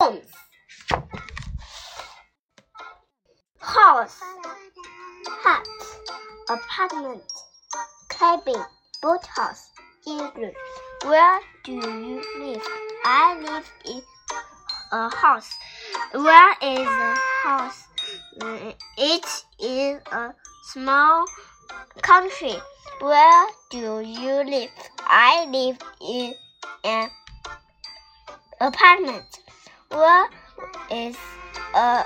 Homes. House. Hut. Apartment. Cabin. Boathouse. Igloo. Where do you live? I live in a house. Where is the house? It is a small country. Where do you live? I live in an apartment. Where is uh,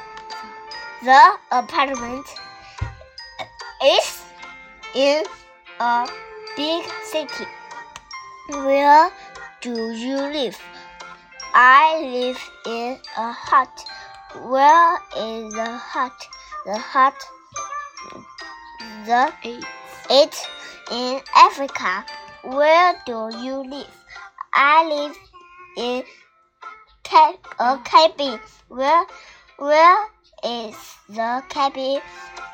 the apartment? It's in a big city. Where do you live? I live in a hut. Where is the hut? The hut. The it's in Africa. Where do you live? I live in a uh, cabin. Where where is the cabin?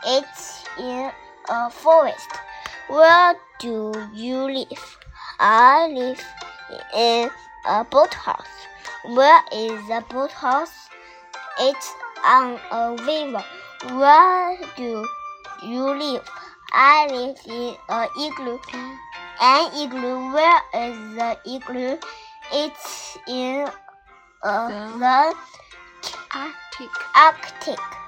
It's in a forest. Where do you live? I live in a boathouse. Where is the boathouse? It's on a river. Where do you live? I live in a igloo. An igloo. Where is the igloo? It's in uh, the Arctic. Arctic.